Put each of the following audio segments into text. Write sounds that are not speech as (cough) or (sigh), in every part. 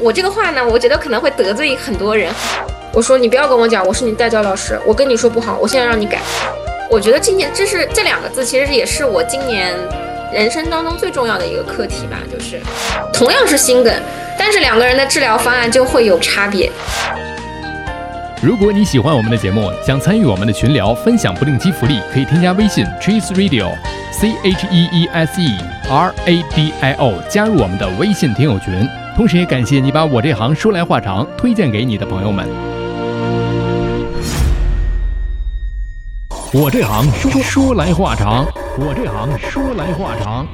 我这个话呢，我觉得可能会得罪很多人。我说你不要跟我讲，我是你代教老师，我跟你说不好，我现在让你改。我觉得今年这是这两个字，其实也是我今年人生当中最重要的一个课题吧，就是同样是心梗，但是两个人的治疗方案就会有差别。如果你喜欢我们的节目，想参与我们的群聊，分享不定期福利，可以添加微信 Cheese Radio，C H E E S E R A D I O，加入我们的微信听友群。同时也感谢你把我这行说来话长推荐给你的朋友们。我这行说说来话长，我这行说来话长。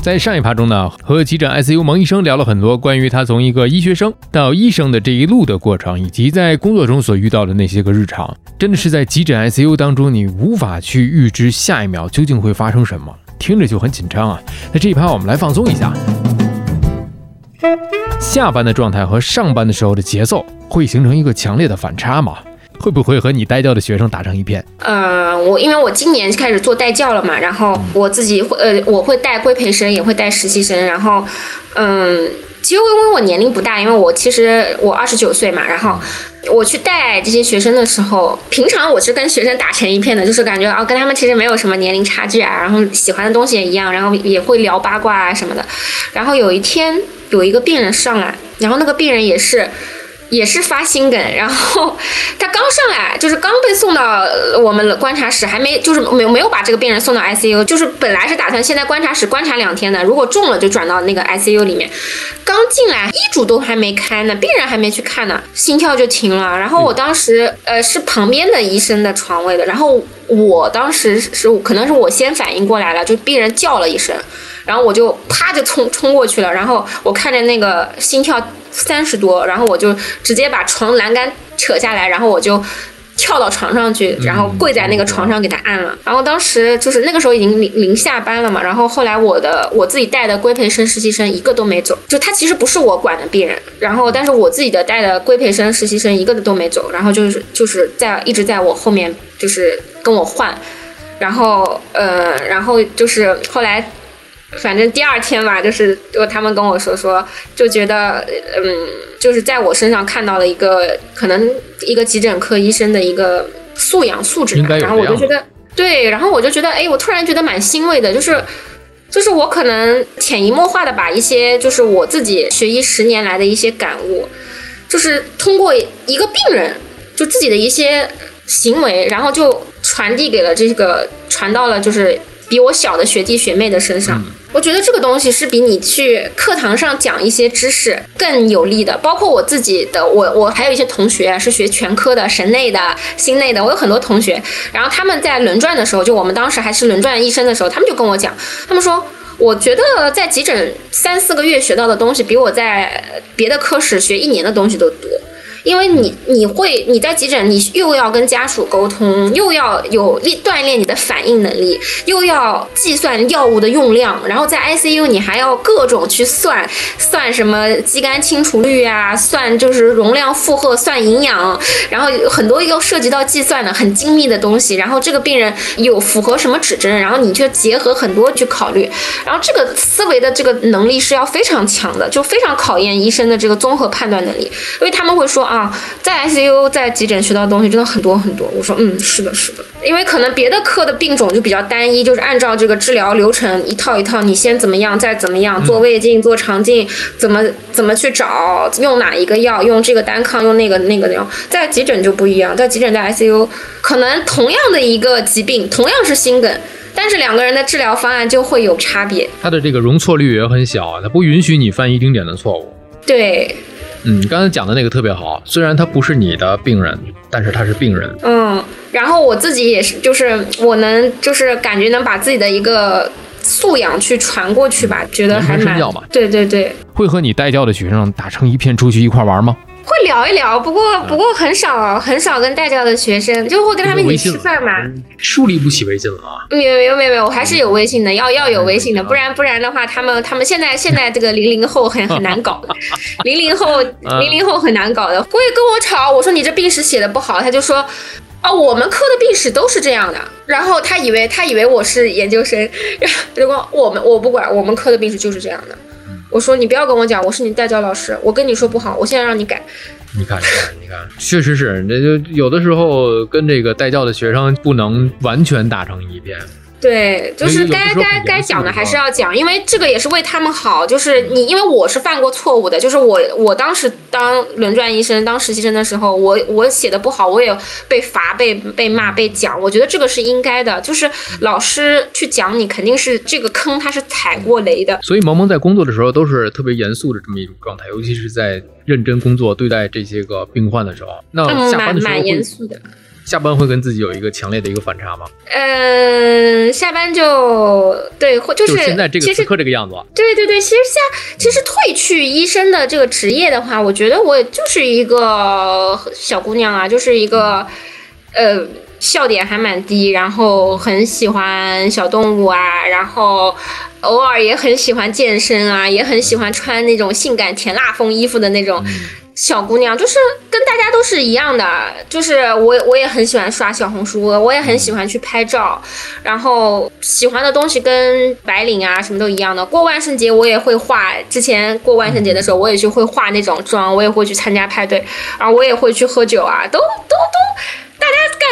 在上一趴中呢，和急诊 ICU 蒙医生聊了很多关于他从一个医学生到医生的这一路的过程，以及在工作中所遇到的那些个日常。真的是在急诊 ICU 当中，你无法去预知下一秒究竟会发生什么，听着就很紧张啊。那这一趴我们来放松一下，下班的状态和上班的时候的节奏会形成一个强烈的反差吗？会不会和你带教的学生打成一片？呃，我因为我今年开始做带教了嘛，然后我自己会呃，我会带规培生，也会带实习生，然后嗯，其实因为我年龄不大，因为我其实我二十九岁嘛，然后我去带这些学生的时候，平常我是跟学生打成一片的，就是感觉啊，跟他们其实没有什么年龄差距啊，然后喜欢的东西也一样，然后也会聊八卦啊什么的。然后有一天有一个病人上来，然后那个病人也是。也是发心梗，然后他刚上来，就是刚被送到我们观察室，还没就是没没有把这个病人送到 ICU，就是本来是打算先在观察室观察两天的，如果中了就转到那个 ICU 里面。刚进来，医嘱都还没开呢，病人还没去看呢，心跳就停了。然后我当时呃是旁边的医生的床位的，然后我当时是可能是我先反应过来了，就病人叫了一声。然后我就啪就冲冲过去了，然后我看着那个心跳三十多，然后我就直接把床栏杆扯下来，然后我就跳到床上去，然后跪在那个床上给他按了。然后当时就是那个时候已经临临下班了嘛，然后后来我的我自己带的规培生实习生一个都没走，就他其实不是我管的病人，然后但是我自己的带的规培生实习生一个都没走，然后就是就是在一直在我后面就是跟我换，然后呃然后就是后来。反正第二天吧，就是就他们跟我说说，就觉得嗯，就是在我身上看到了一个可能一个急诊科医生的一个素养素质吧，然后我就觉得对，然后我就觉得哎，我突然觉得蛮欣慰的，就是就是我可能潜移默化的把一些就是我自己学医十年来的一些感悟，就是通过一个病人就自己的一些行为，然后就传递给了这个传到了就是比我小的学弟学妹的身上。我觉得这个东西是比你去课堂上讲一些知识更有利的。包括我自己的，我我还有一些同学是学全科的、神内的、心内的。我有很多同学，然后他们在轮转的时候，就我们当时还是轮转医生的时候，他们就跟我讲，他们说，我觉得在急诊三四个月学到的东西，比我在别的科室学一年的东西都多。因为你你会你在急诊，你又要跟家属沟通，又要有练锻炼你的反应能力，又要计算药物的用量，然后在 ICU 你还要各种去算算什么肌酐清除率啊，算就是容量负荷，算营养，然后很多又涉及到计算的很精密的东西，然后这个病人有符合什么指针，然后你就结合很多去考虑，然后这个思维的这个能力是要非常强的，就非常考验医生的这个综合判断能力，因为他们会说啊。啊，在 ICU 在急诊学到的东西真的很多很多。我说，嗯，是的，是的，因为可能别的科的病种就比较单一，就是按照这个治疗流程一套一套，你先怎么样，再怎么样，做胃镜、做肠镜，怎么怎么去找，用哪一个药，用这个单抗，用那个那个药。在急诊就不一样，在急诊在 ICU，可能同样的一个疾病，同样是心梗，但是两个人的治疗方案就会有差别。它的这个容错率也很小，它不允许你犯一丁点的错误。对。嗯，刚才讲的那个特别好，虽然他不是你的病人，但是他是病人。嗯，然后我自己也是，就是我能，就是感觉能把自己的一个素养去传过去吧，觉得还蛮。对对对。会和你带教的学生打成一片，出去一块玩吗？会聊一聊，不过不过很少很少跟带教的学生，就会跟他们一起吃饭嘛。树立不起微信了啊？没有没有没有没有，我还是有微信的，要要有微信的，不然不然的话，他们他们现在现在这个零零后很很难搞的，(laughs) 零零后零零后很难搞的，会跟我吵，我说你这病史写的不好，他就说，啊我们科的病史都是这样的，然后他以为他以为我是研究生，然后结果 (laughs) 我们我不管，我们科的病史就是这样的。我说你不要跟我讲，我是你代教老师，我跟你说不好，我现在让你改。你看，你看，你看，确实是，那就有的时候跟这个代教的学生不能完全打成一片。对，就是该该该讲的还是要讲，因为这个也是为他们好。就是你，因为我是犯过错误的，就是我我当时当轮转医生、当实习生的时候，我我写的不好，我也被罚、被被骂、被讲。我觉得这个是应该的，就是老师去讲你，肯定是这个坑他是踩过雷的。所以萌萌在工作的时候都是特别严肃的这么一种状态，尤其是在认真工作对待这些个病患的时候，那下班的时候蛮严肃的。下班会跟自己有一个强烈的一个反差吗？嗯，下班就对，或就是现在这个此刻这个样子。对对对，其实下其实褪去医生的这个职业的话，我觉得我就是一个小姑娘啊，就是一个呃笑点还蛮低，然后很喜欢小动物啊，然后偶尔也很喜欢健身啊，也很喜欢穿那种性感甜辣风衣服的那种。小姑娘就是跟大家都是一样的，就是我我也很喜欢刷小红书，我也很喜欢去拍照，然后喜欢的东西跟白领啊什么都一样的。过万圣节我也会化，之前过万圣节的时候我也就会化那种妆，我也会去参加派对，然后我也会去喝酒啊，都都都。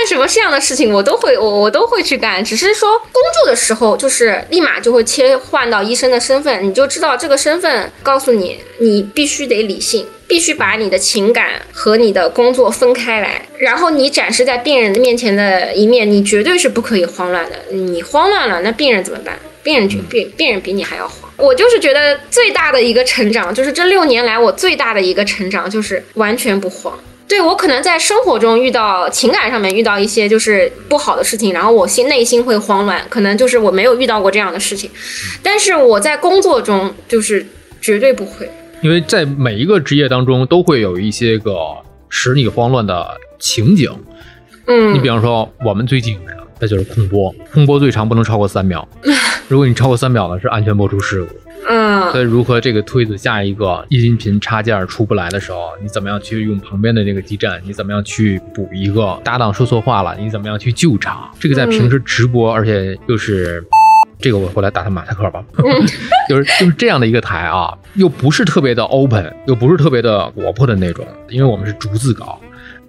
什么这样的事情，我都会，我我都会去干。只是说工作的时候，就是立马就会切换到医生的身份，你就知道这个身份告诉你，你必须得理性，必须把你的情感和你的工作分开来。然后你展示在病人的面前的一面，你绝对是不可以慌乱的。你慌乱了，那病人怎么办？病人比病病人比你还要慌。我就是觉得最大的一个成长，就是这六年来我最大的一个成长，就是完全不慌。对我可能在生活中遇到情感上面遇到一些就是不好的事情，然后我心内心会慌乱，可能就是我没有遇到过这样的事情，但是我在工作中就是绝对不会，因为在每一个职业当中都会有一些个使你慌乱的情景，嗯，你比方说我们最近的那就是空播，空播最长不能超过三秒，(laughs) 如果你超过三秒了是安全播出事故。嗯，所以如何这个推子下一个音频插件出不来的时候，你怎么样去用旁边的这个基站？你怎么样去补一个搭档说错话了？你怎么样去救场？这个在平时直播，而且又是这个我回来打他马赛克吧，(laughs) 就是就是这样的一个台啊，又不是特别的 open，又不是特别的活泼的那种，因为我们是逐字稿。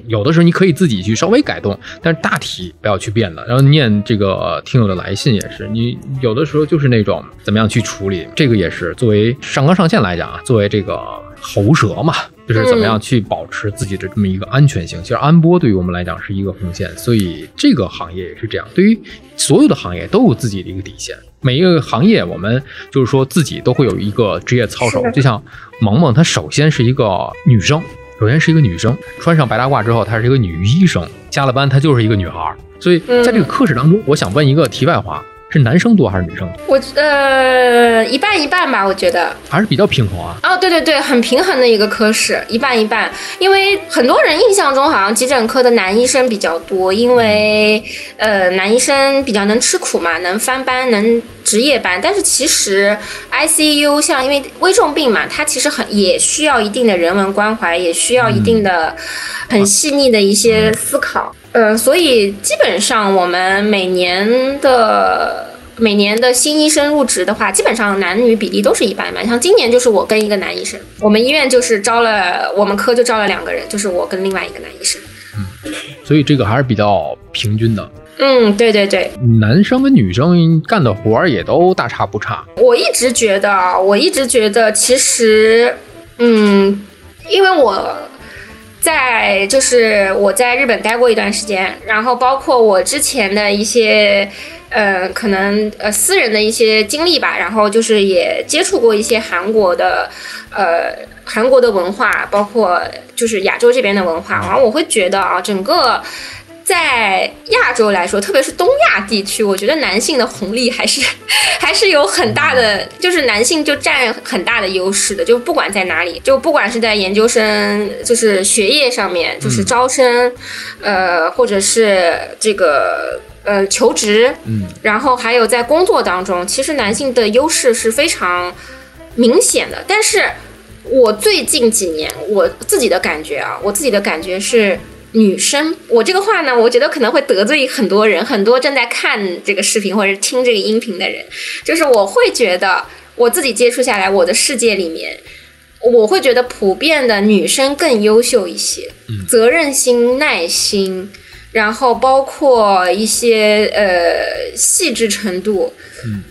有的时候你可以自己去稍微改动，但是大体不要去变的。然后念这个听友的来信也是，你有的时候就是那种怎么样去处理，这个也是作为上纲上线来讲啊，作为这个喉舌嘛，(laughs) 就是怎么样去保持自己的这么一个安全性。其实安播对于我们来讲是一个红线，所以这个行业也是这样。对于所有的行业都有自己的一个底线，每一个行业我们就是说自己都会有一个职业操守。就像萌萌，她首先是一个女生。首先是一个女生，穿上白大褂之后，她是一个女医生。加了班，她就是一个女孩。所以在这个科室当中，我想问一个题外话。是男生多还是女生多？我呃一半一半吧，我觉得还是比较平衡啊。哦，对对对，很平衡的一个科室，一半一半。因为很多人印象中好像急诊科的男医生比较多，因为呃男医生比较能吃苦嘛，能翻班，能值夜班。但是其实 ICU 像因为危重病嘛，它其实很也需要一定的人文关怀，也需要一定的很细腻的一些思考。嗯，所以基本上我们每年的每年的新医生入职的话，基本上男女比例都是一半一半。像今年就是我跟一个男医生，我们医院就是招了，我们科就招了两个人，就是我跟另外一个男医生。嗯，所以这个还是比较平均的。嗯，对对对，男生跟女生干的活儿也都大差不差。我一直觉得，我一直觉得，其实，嗯，因为我。在就是我在日本待过一段时间，然后包括我之前的一些，呃，可能呃私人的一些经历吧，然后就是也接触过一些韩国的，呃，韩国的文化，包括就是亚洲这边的文化，然后我会觉得啊，整个。在亚洲来说，特别是东亚地区，我觉得男性的红利还是 (laughs) 还是有很大的，就是男性就占很大的优势的。就不管在哪里，就不管是在研究生，就是学业上面，就是招生，呃，或者是这个呃求职，嗯，然后还有在工作当中，其实男性的优势是非常明显的。但是我最近几年我自己的感觉啊，我自己的感觉是。女生，我这个话呢，我觉得可能会得罪很多人，很多正在看这个视频或者听这个音频的人，就是我会觉得我自己接触下来，我的世界里面，我会觉得普遍的女生更优秀一些，责任心、耐心。然后包括一些呃细致程度，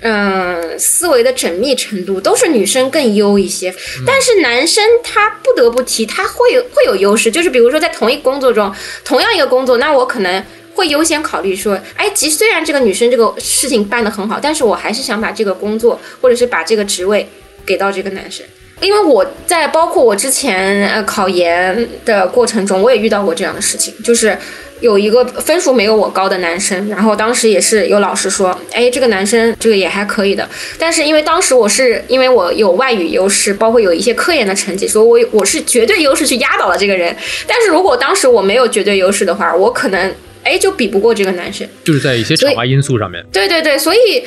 嗯，思维的缜密程度都是女生更优一些。但是男生他不得不提，他会会有优势，就是比如说在同一工作中，同样一个工作，那我可能会优先考虑说，哎，即虽然这个女生这个事情办得很好，但是我还是想把这个工作或者是把这个职位给到这个男生，因为我在包括我之前呃考研的过程中，我也遇到过这样的事情，就是。有一个分数没有我高的男生，然后当时也是有老师说，哎，这个男生这个也还可以的。但是因为当时我是因为我有外语优势，包括有一些科研的成绩，所以我我是绝对优势去压倒了这个人。但是如果当时我没有绝对优势的话，我可能哎就比不过这个男生。就是在一些场外因素上面。对对对，所以。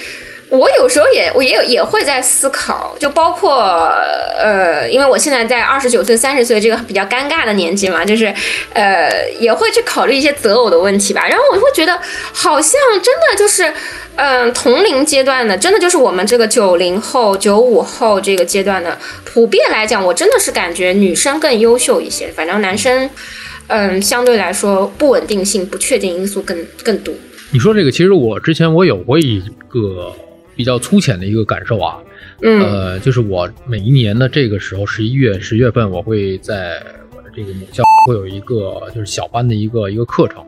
我有时候也，我也有也会在思考，就包括呃，因为我现在在二十九岁、三十岁这个比较尴尬的年纪嘛，就是呃，也会去考虑一些择偶的问题吧。然后我会觉得，好像真的就是，嗯，同龄阶段的，真的就是我们这个九零后、九五后这个阶段的，普遍来讲，我真的是感觉女生更优秀一些。反正男生，嗯，相对来说不稳定性、不确定因素更更多。你说这个，其实我之前我有过一个。比较粗浅的一个感受啊，呃，就是我每一年的这个时候，十一月、十月份，我会在我的这个母校会有一个就是小班的一个一个课程。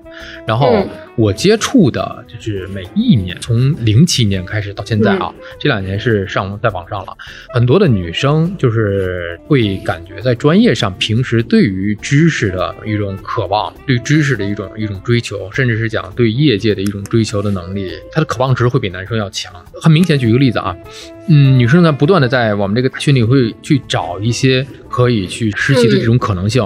然后我接触的就是每一年，从零七年开始到现在啊，这两年是上在网上了。很多的女生就是会感觉在专业上，平时对于知识的一种渴望，对知识的一种一种追求，甚至是讲对业界的一种追求的能力，她的渴望值会比男生要强。很明显，举一个例子啊，嗯，女生呢不断的在我们这个大群里会去找一些可以去实习的这种可能性。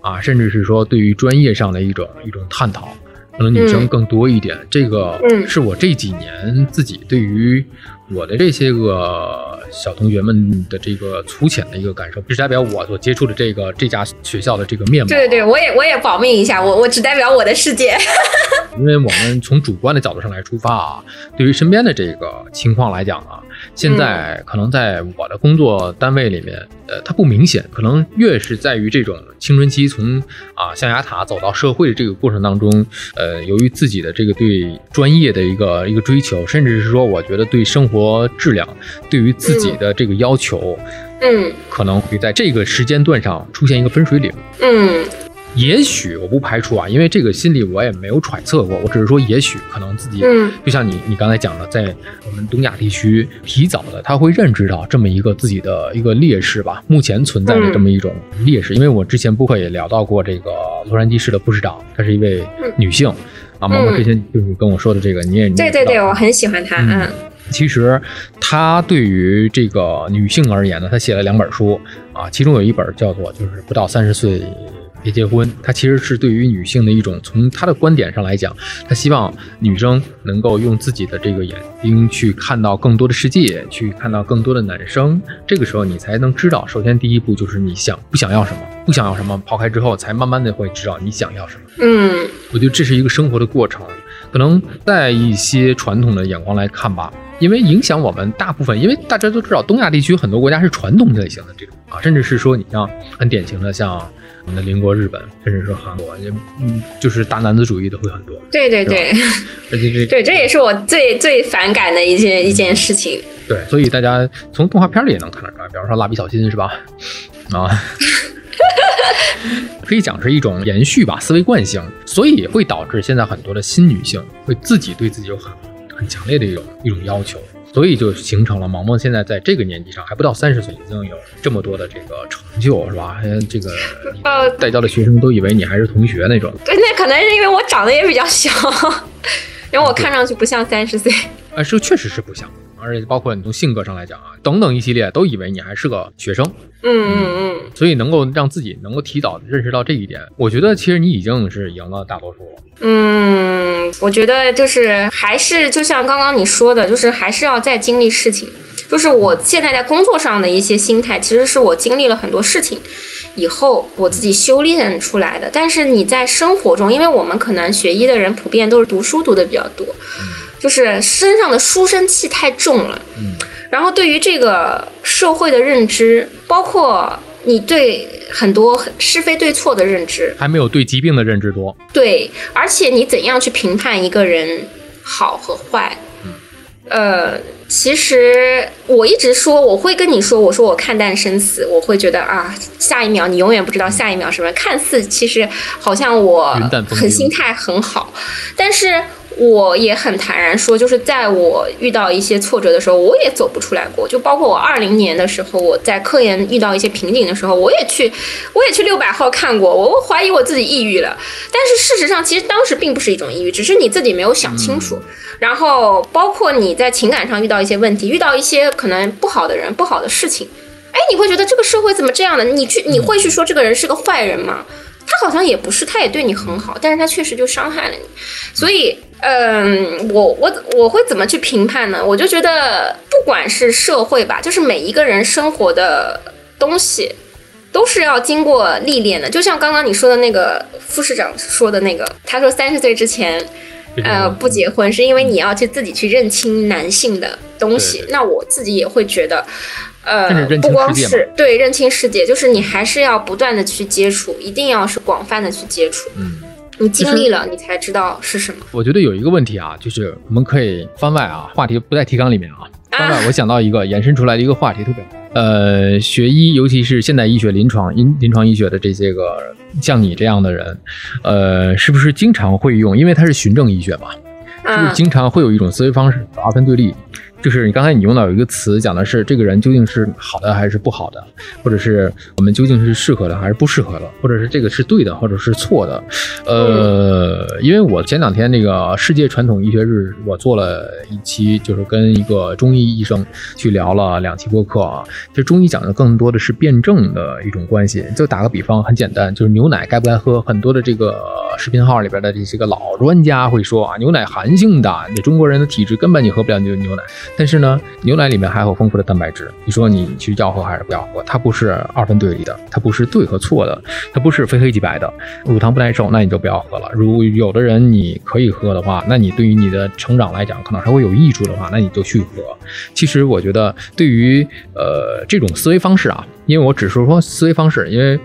啊，甚至是说对于专业上的一种一种探讨，可能女生更多一点。这个是我这几年自己对于我的这些个小同学们的这个粗浅的一个感受，只代表我所接触的这个这家学校的这个面貌。对对对，我也我也保密一下，我我只代表我的世界。(laughs) 因为我们从主观的角度上来出发啊，对于身边的这个情况来讲啊。现在可能在我的工作单位里面，呃，它不明显。可能越是在于这种青春期从啊象牙塔走到社会的这个过程当中，呃，由于自己的这个对专业的一个一个追求，甚至是说我觉得对生活质量，对于自己的这个要求，嗯，可能会在这个时间段上出现一个分水岭，嗯。也许我不排除啊，因为这个心理我也没有揣测过，我只是说也许可能自己，嗯，就像你你刚才讲的，在我们东亚地区提早的，他会认知到这么一个自己的一个劣势吧，目前存在的这么一种劣势。因为我之前播客也聊到过这个洛杉矶市的副市长，她是一位女性，啊，毛毛之前就是跟我说的这个，你也对对对，我很喜欢她，嗯，其实她对于这个女性而言呢，她写了两本书啊，其中有一本叫做就是不到三十岁。别结婚，他其实是对于女性的一种，从她的观点上来讲，她希望女生能够用自己的这个眼睛去看到更多的世界，去看到更多的男生。这个时候你才能知道，首先第一步就是你想不想要什么，不想要什么，抛开之后，才慢慢的会知道你想要什么。嗯，我觉得这是一个生活的过程，可能在一些传统的眼光来看吧，因为影响我们大部分，因为大家都知道东亚地区很多国家是传统类型的这种啊，甚至是说你像很典型的像。我们的邻国日本，甚至说韩国，也嗯，就是大男子主义的会很多。对对对，而且这 (laughs) 对这也是我最最反感的一件一件事情。对，所以大家从动画片里也能看得出来，比方说蜡笔小新是吧？啊，(laughs) 可以讲是一种延续吧，思维惯性，所以会导致现在很多的新女性会自己对自己有很很强烈的一种一种要求。所以就形成了萌萌现在在这个年纪上还不到三十岁，已经有这么多的这个成就，是吧？这个 (laughs) 呃，带教的学生都以为你还是同学那种。对，那可能是因为我长得也比较小，(laughs) 因为我看上去不像三十岁。啊，是确实是不像。而且包括你从性格上来讲啊，等等一系列都以为你还是个学生，嗯嗯嗯，所以能够让自己能够提早认识到这一点，我觉得其实你已经是赢了大多数了。嗯，我觉得就是还是就像刚刚你说的，就是还是要再经历事情。就是我现在在工作上的一些心态，其实是我经历了很多事情。以后我自己修炼出来的。但是你在生活中，因为我们可能学医的人普遍都是读书读的比较多，就是身上的书生气太重了。嗯，然后对于这个社会的认知，包括你对很多是非对错的认知，还没有对疾病的认知多。对，而且你怎样去评判一个人好和坏？呃，其实我一直说，我会跟你说，我说我看淡生死，我会觉得啊，下一秒你永远不知道下一秒什么。看似其实好像我很心态很好，但是我也很坦然说，就是在我遇到一些挫折的时候，我也走不出来过。就包括我二零年的时候，我在科研遇到一些瓶颈的时候，我也去，我也去六百号看过，我我怀疑我自己抑郁了。但是事实上，其实当时并不是一种抑郁，只是你自己没有想清楚。然后包括你在情感上遇到一些问题，遇到一些可能不好的人、不好的事情，哎，你会觉得这个社会怎么这样的？你去，你会去说这个人是个坏人吗？他好像也不是，他也对你很好，但是他确实就伤害了你。所以，嗯，我我我会怎么去评判呢？我就觉得，不管是社会吧，就是每一个人生活的东西，都是要经过历练的。就像刚刚你说的那个副市长说的那个，他说三十岁之前。呃，不结婚是因为你要去自己去认清男性的东西。对那我自己也会觉得，呃不光是对认清世界，就是你还是要不断的去接触，一定要是广泛的去接触。嗯，你经历了，你才知道是什么。我觉得有一个问题啊，就是我们可以番外啊，话题不在提纲里面啊。番外，我想到一个延伸出来的一个话题，特别好。呃，学医，尤其是现代医学、临床临临床医学的这些个像你这样的人，呃，是不是经常会用？因为它是循证医学嘛，是不是嗯，经常会有一种思维方式二分对立？就是你刚才你用到有一个词，讲的是这个人究竟是好的还是不好的，或者是我们究竟是适合的还是不适合的，或者是这个是对的或者是错的。呃，因为我前两天那个世界传统医学日，我做了一期，就是跟一个中医医生去聊了两期播客啊。其实中医讲的更多的是辩证的一种关系。就打个比方，很简单，就是牛奶该不该喝，很多的这个视频号里边的这些个老专家会说啊，牛奶寒性的，你中国人的体质根本你喝不了牛牛奶。但是呢，牛奶里面还有丰富的蛋白质，你说你去要喝还是不要喝？它不是二分对立的，它不是对和错的，它不是非黑即白的。乳糖不耐受，那你就不要喝了。如有的人你可以喝的话，那你对于你的成长来讲，可能还会有益处的话，那你就去喝。其实我觉得，对于呃这种思维方式啊，因为我只是说思维方式，因为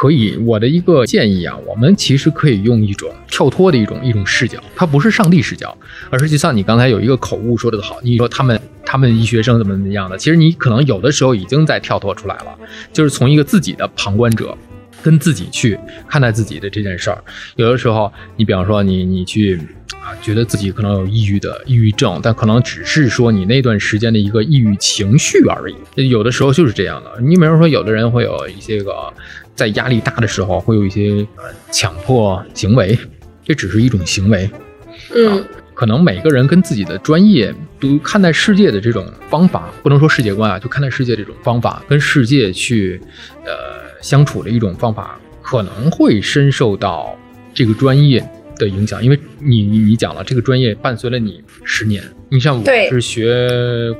可以我的一个建议啊，我们其实可以用一种跳脱的一种一种视角，它不是上帝视角，而是就像你刚才有一个口误说的好，你说他们他们医学生怎么怎么样的，其实你可能有的时候已经在跳脱出来了，就是从一个自己的旁观者。跟自己去看待自己的这件事儿，有的时候，你比方说你你去啊，觉得自己可能有抑郁的抑郁症，但可能只是说你那段时间的一个抑郁情绪而已。有的时候就是这样的。你比方说，有的人会有一些个在压力大的时候会有一些呃强迫行为，这只是一种行为。嗯可能每个人跟自己的专业都看待世界的这种方法，不能说世界观啊，就看待世界这种方法，跟世界去呃相处的一种方法，可能会深受到这个专业的影响，因为你你你讲了，这个专业伴随了你十年，你像我是学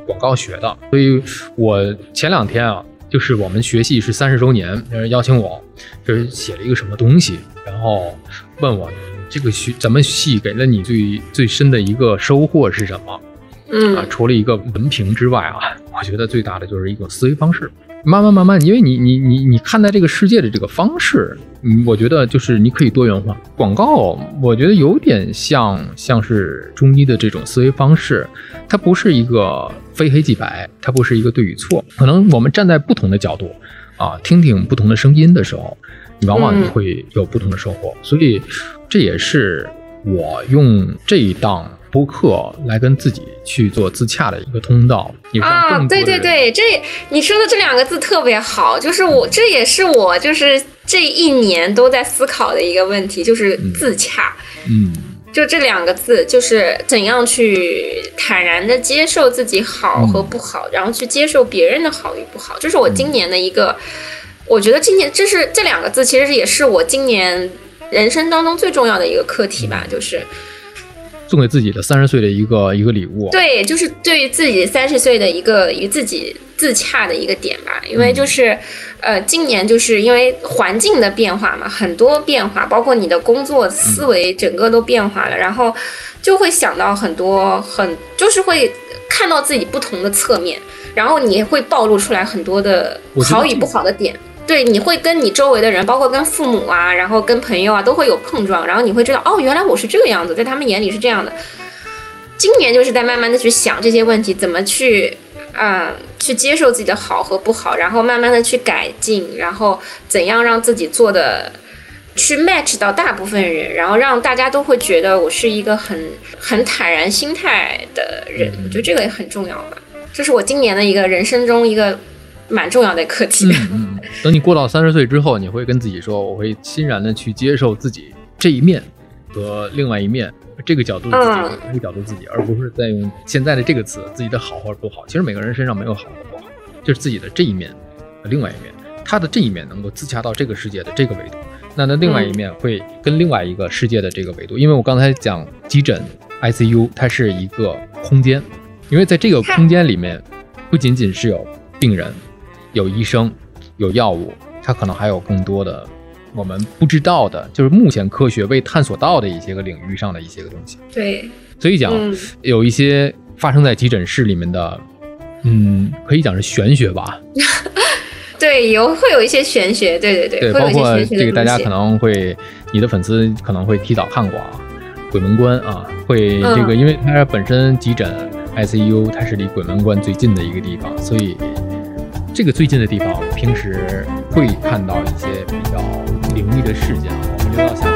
广告学的，所以我前两天啊。就是我们学系是三十周年，邀请我，就是写了一个什么东西，然后问我这个学咱们系给了你最最深的一个收获是什么？啊，嗯除了一个文凭之外啊，我觉得最大的就是一种思维方式。慢慢慢慢，因为你你你你看待这个世界的这个方式，嗯，我觉得就是你可以多元化。广告，我觉得有点像像是中医的这种思维方式，它不是一个非黑即白，它不是一个对与错。可能我们站在不同的角度啊，听听不同的声音的时候，你往往你嗯会有不同的收获。所以这也是我用这一档播客来跟自己去做自洽的一个通道，也让啊，对对对，这你说的这两个字特别好，就是我这也是我就是这一年都在思考的一个问题，就是自洽。嗯。就这两个字，就是怎样去坦然的接受自己好和不好，然后去接受别人的好与不好，这是我今年的一个，我觉得今年这是这两个字，其实也是我今年人生当中最重要的一个课题吧，就是，送给自己的三十岁的一个一个礼物。对，就是对于自己三十岁的一个与自己自洽的一个点吧。因为就是，呃，今年就是因为环境的变化嘛，很多变化，包括你的工作思维整个都变化了，然后就会想到很多很，就是会看到自己不同的侧面，然后你会暴露出来很多的好与不好的点。对，你会跟你周围的人，包括跟父母啊，然后跟朋友啊，都会有碰撞，然后你会知道，哦，原来我是这个样子，在他们眼里是这样的。今年就是在慢慢的去想这些问题，怎么去，啊，去接受自己的好和不好，然后慢慢的去改进，然后怎样让自己做的去 match 到大部分人，然后让大家都会觉得我是一个很很坦然心态的人，我觉得这个也很重要吧。这是我今年的一个人生中一个。蛮重要的课题。嗯嗯，等你过到三十岁之后，你会跟自己说：“我会欣然的去接受自己这一面和另外一面，这个角度自己，这个角度自己，而不是在用现在的这个词，自己的好或者不好。其实每个人身上没有好和不好，就是自己的这一面和另外一面。他的这一面能够自洽到这个世界的这个维度，那那另外一面会跟另外一个世界的这个维度。因为我刚才讲急诊 ICU，它是一个空间，因为在这个空间里面，不仅仅是有病人。有医生，有药物，它可能还有更多的我们不知道的，就是目前科学未探索到的一些个领域上的一些个东西。对，所以讲有一些发生在急诊室里面的，嗯，可以讲是玄学吧。(laughs) 对，有会有一些玄学，对对对，包括这个大家可能会，你的粉丝可能会提早看过啊，《鬼门关》啊，会这个，因为它本身急诊 ICU 它是离鬼门关最近的一个地方，所以。这个最近的地方，平时会看到一些比较灵异的事件。我们留到下